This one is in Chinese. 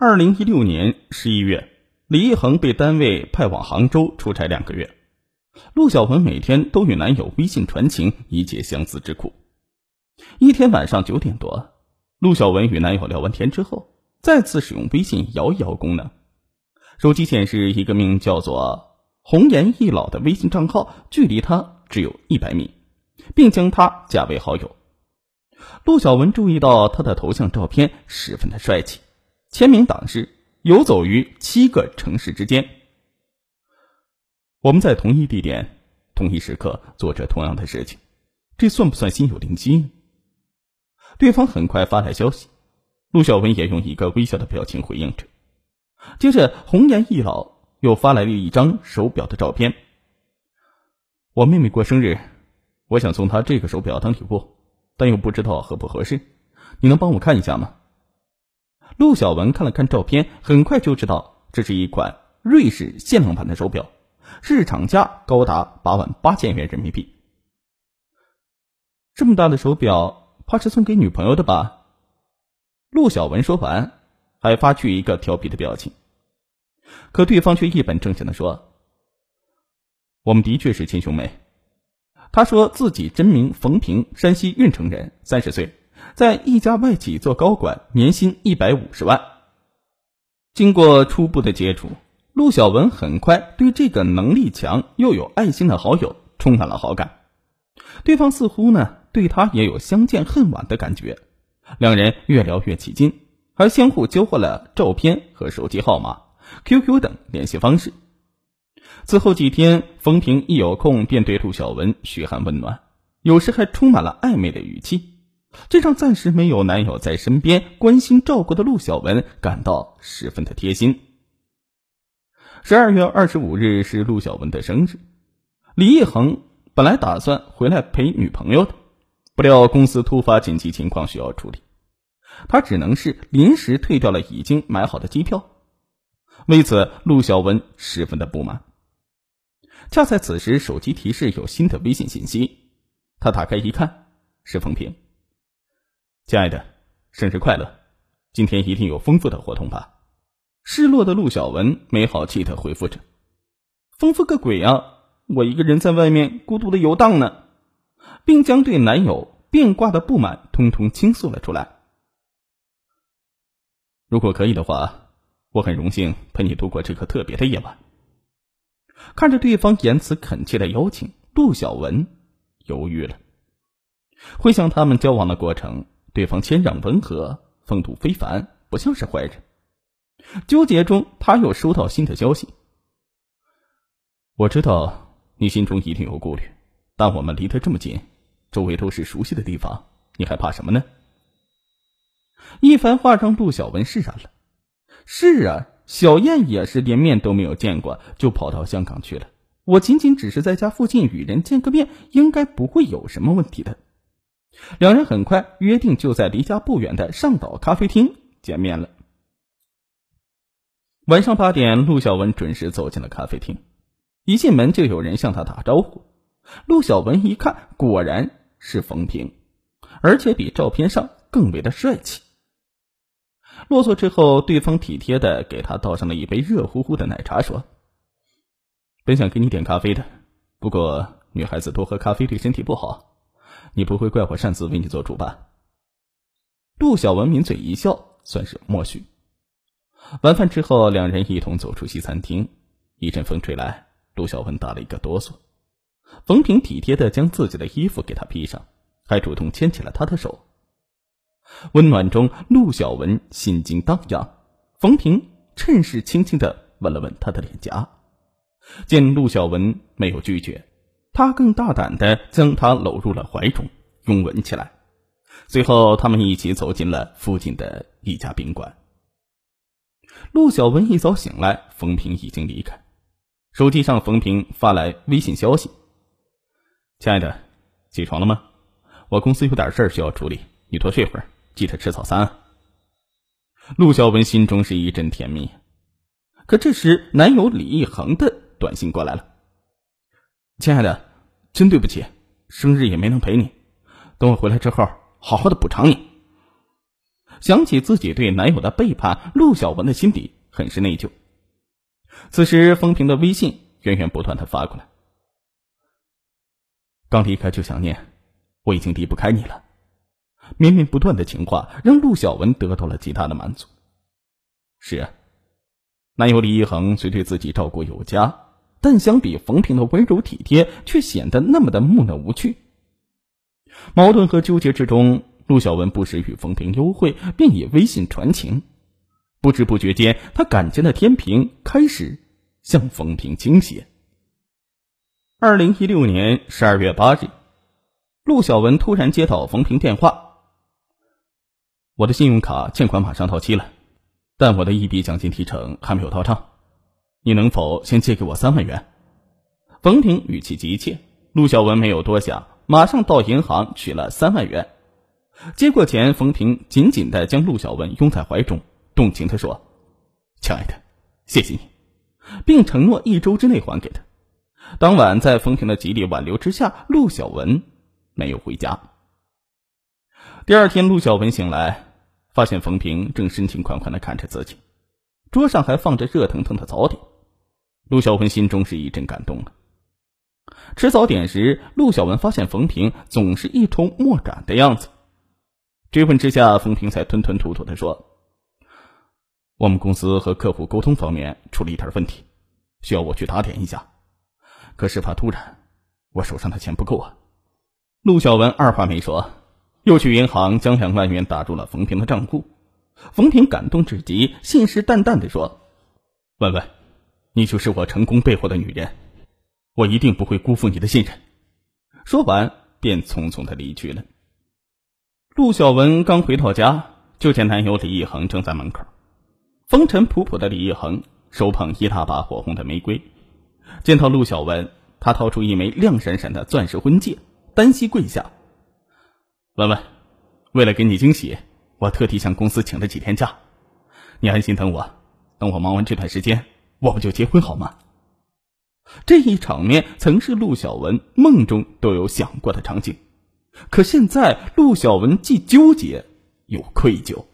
二零一六年十一月，李一恒被单位派往杭州出差两个月，陆小文每天都与男友微信传情，以解相思之苦。一天晚上九点多，陆小文与男友聊完天之后，再次使用微信摇一摇功能，手机显示一个名叫做“红颜易老”的微信账号，距离他只有一百米，并将他加为好友。陆小文注意到他的头像照片十分的帅气，签名档是“游走于七个城市之间”。我们在同一地点、同一时刻做着同样的事情，这算不算心有灵犀呢？对方很快发来消息，陆小文也用一个微笑的表情回应着。接着，红颜易老又发来了一张手表的照片。我妹妹过生日，我想送她这个手表当礼物。但又不知道合不合适，你能帮我看一下吗？陆小文看了看照片，很快就知道这是一款瑞士限量版的手表，市场价高达八万八千元人民币。这么大的手表，怕是送给女朋友的吧？陆小文说完，还发去一个调皮的表情，可对方却一本正经的说：“我们的确是亲兄妹。”他说自己真名冯平，山西运城人，三十岁，在一家外企做高管，年薪一百五十万。经过初步的接触，陆小文很快对这个能力强又有爱心的好友充满了好感。对方似乎呢对他也有相见恨晚的感觉，两人越聊越起劲，还相互交换了照片和手机号码、QQ 等联系方式。此后几天，冯平一有空便对陆小文嘘寒问暖，有时还充满了暧昧的语气，这让暂时没有男友在身边关心照顾的陆小文感到十分的贴心。十二月二十五日是陆小文的生日，李一恒本来打算回来陪女朋友的，不料公司突发紧急情况需要处理，他只能是临时退掉了已经买好的机票。为此，陆小文十分的不满。恰在此时，手机提示有新的微信信息。他打开一看，是冯平。亲爱的，生日快乐！今天一定有丰富的活动吧？失落的陆小文没好气的回复着：“丰富个鬼啊！我一个人在外面孤独的游荡呢。”并将对男友变卦的不满通通倾诉了出来。如果可以的话，我很荣幸陪你度过这个特别的夜晚。看着对方言辞恳切的邀请，陆小文犹豫了。回想他们交往的过程，对方谦让温和，风度非凡，不像是坏人。纠结中，他又收到新的消息。我知道你心中一定有顾虑，但我们离得这么近，周围都是熟悉的地方，你还怕什么呢？一番话让陆小文释然了。是啊。小燕也是连面都没有见过，就跑到香港去了。我仅仅只是在家附近与人见个面，应该不会有什么问题的。两人很快约定，就在离家不远的上岛咖啡厅见面了。晚上八点，陆小文准时走进了咖啡厅，一进门就有人向他打招呼。陆小文一看，果然是冯平，而且比照片上更为的帅气。落座之后，对方体贴的给他倒上了一杯热乎乎的奶茶，说：“本想给你点咖啡的，不过女孩子多喝咖啡对身体不好，你不会怪我擅自为你做主吧？”陆小文抿嘴一笑，算是默许。晚饭之后，两人一同走出西餐厅，一阵风吹来，陆小文打了一个哆嗦。冯平体贴的将自己的衣服给他披上，还主动牵起了他的手。温暖中，陆小文心惊荡漾。冯平趁势轻轻的吻了吻她的脸颊，见陆小文没有拒绝，他更大胆的将她搂入了怀中，拥吻起来。随后，他们一起走进了附近的一家宾馆。陆小文一早醒来，冯平已经离开。手机上，冯平发来微信消息：“亲爱的，起床了吗？我公司有点事儿需要处理，你多睡会儿。”记得吃早餐。啊陆小文心中是一阵甜蜜，可这时男友李一恒的短信过来了：“亲爱的，真对不起，生日也没能陪你，等我回来之后，好好的补偿你。”想起自己对男友的背叛，陆小文的心底很是内疚。此时，风平的微信源源不断的发过来：“刚离开就想念，我已经离不开你了。”绵绵不断的情话让陆小文得到了极大的满足。是啊，男友李一恒虽对自己照顾有加，但相比冯平的温柔体贴，却显得那么的木讷无趣。矛盾和纠结之中，陆小文不时与冯平幽会，便以微信传情。不知不觉间，他感情的天平开始向冯平倾斜。二零一六年十二月八日，陆小文突然接到冯平电话。我的信用卡欠款马上到期了，但我的一笔奖金提成还没有到账，你能否先借给我三万元？冯平语气急切，陆小文没有多想，马上到银行取了三万元。接过钱，冯平紧紧的将陆小文拥在怀中，动情的说：“亲爱的，谢谢你，并承诺一周之内还给他。”当晚，在冯平的极力挽留之下，陆小文没有回家。第二天，陆小文醒来。发现冯平正深情款款的看着自己，桌上还放着热腾腾的早点。陆小文心中是一阵感动啊。吃早点时，陆小文发现冯平总是一筹莫展的样子。追问之下，冯平才吞吞吐吐的说：“我们公司和客户沟通方面出了一点问题，需要我去打点一下。可事发突然，我手上的钱不够啊。”陆小文二话没说。又去银行将两万元打入了冯平的账户，冯平感动至极，信誓旦旦的说：“文文，你就是我成功背后的女人，我一定不会辜负你的信任。”说完便匆匆的离去了。陆小文刚回到家，就见男友李一恒正在门口，风尘仆仆的李一恒手捧一大把火红的玫瑰，见到陆小文，他掏出一枚亮闪闪的钻石婚戒，单膝跪下。文文，为了给你惊喜，我特地向公司请了几天假。你安心等我，等我忙完这段时间，我们就结婚好吗？这一场面曾是陆小文梦中都有想过的场景，可现在陆小文既纠结又愧疚。